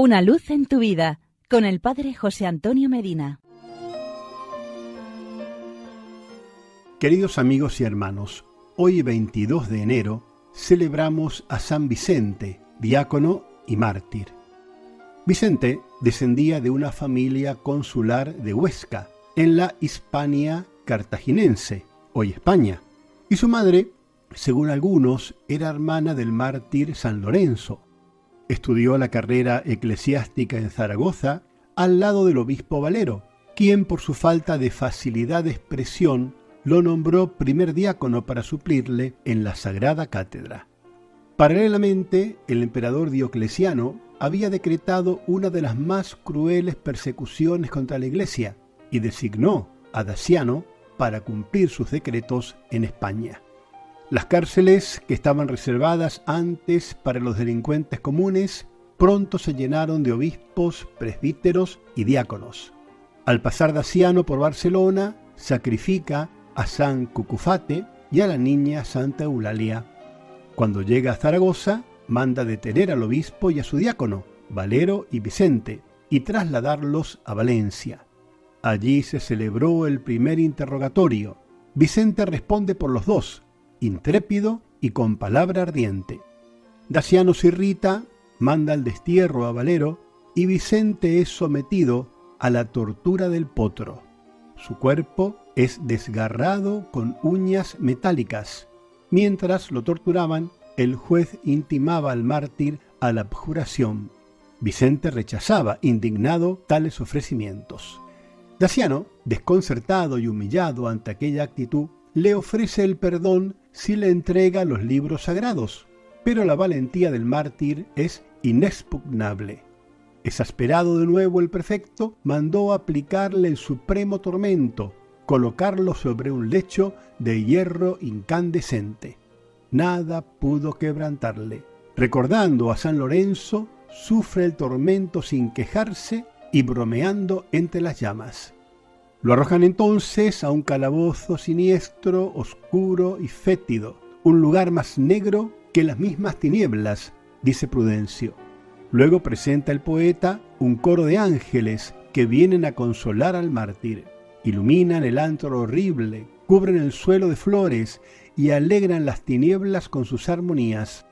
Una luz en tu vida con el Padre José Antonio Medina. Queridos amigos y hermanos, hoy 22 de enero celebramos a San Vicente, diácono y mártir. Vicente descendía de una familia consular de Huesca, en la Hispania cartaginense, hoy España, y su madre, según algunos, era hermana del mártir San Lorenzo, Estudió la carrera eclesiástica en Zaragoza al lado del obispo Valero, quien por su falta de facilidad de expresión lo nombró primer diácono para suplirle en la Sagrada Cátedra. Paralelamente, el emperador Diocleciano había decretado una de las más crueles persecuciones contra la Iglesia y designó a Daciano para cumplir sus decretos en España. Las cárceles que estaban reservadas antes para los delincuentes comunes pronto se llenaron de obispos, presbíteros y diáconos. Al pasar Daciano por Barcelona, sacrifica a San Cucufate y a la niña Santa Eulalia. Cuando llega a Zaragoza, manda detener al obispo y a su diácono, Valero y Vicente, y trasladarlos a Valencia. Allí se celebró el primer interrogatorio. Vicente responde por los dos, intrépido y con palabra ardiente. Daciano se irrita, manda al destierro a Valero y Vicente es sometido a la tortura del potro. Su cuerpo es desgarrado con uñas metálicas. Mientras lo torturaban, el juez intimaba al mártir a la abjuración. Vicente rechazaba, indignado, tales ofrecimientos. Daciano, desconcertado y humillado ante aquella actitud, le ofrece el perdón si le entrega los libros sagrados, pero la valentía del mártir es inexpugnable. Exasperado de nuevo el prefecto, mandó aplicarle el supremo tormento, colocarlo sobre un lecho de hierro incandescente. Nada pudo quebrantarle. Recordando a San Lorenzo, sufre el tormento sin quejarse y bromeando entre las llamas. Lo arrojan entonces a un calabozo siniestro, oscuro y fétido, un lugar más negro que las mismas tinieblas, dice Prudencio. Luego presenta el poeta un coro de ángeles que vienen a consolar al mártir. Iluminan el antro horrible, cubren el suelo de flores y alegran las tinieblas con sus armonías.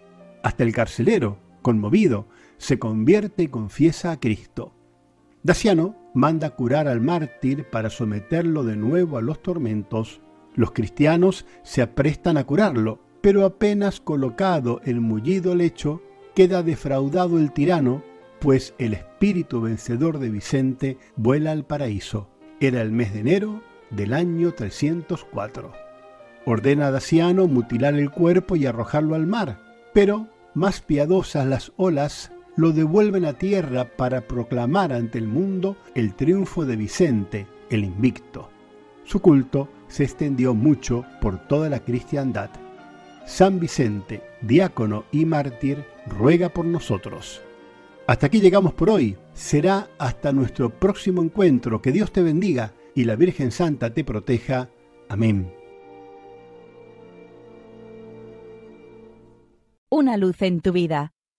Hasta el carcelero, conmovido, se convierte y confiesa a Cristo. Daciano manda curar al mártir para someterlo de nuevo a los tormentos. Los cristianos se aprestan a curarlo, pero apenas colocado el mullido lecho, queda defraudado el tirano, pues el espíritu vencedor de Vicente vuela al paraíso. Era el mes de enero del año 304. Ordena a Daciano mutilar el cuerpo y arrojarlo al mar, pero, más piadosas las olas, lo devuelven a tierra para proclamar ante el mundo el triunfo de Vicente, el invicto. Su culto se extendió mucho por toda la cristiandad. San Vicente, diácono y mártir, ruega por nosotros. Hasta aquí llegamos por hoy. Será hasta nuestro próximo encuentro. Que Dios te bendiga y la Virgen Santa te proteja. Amén. Una luz en tu vida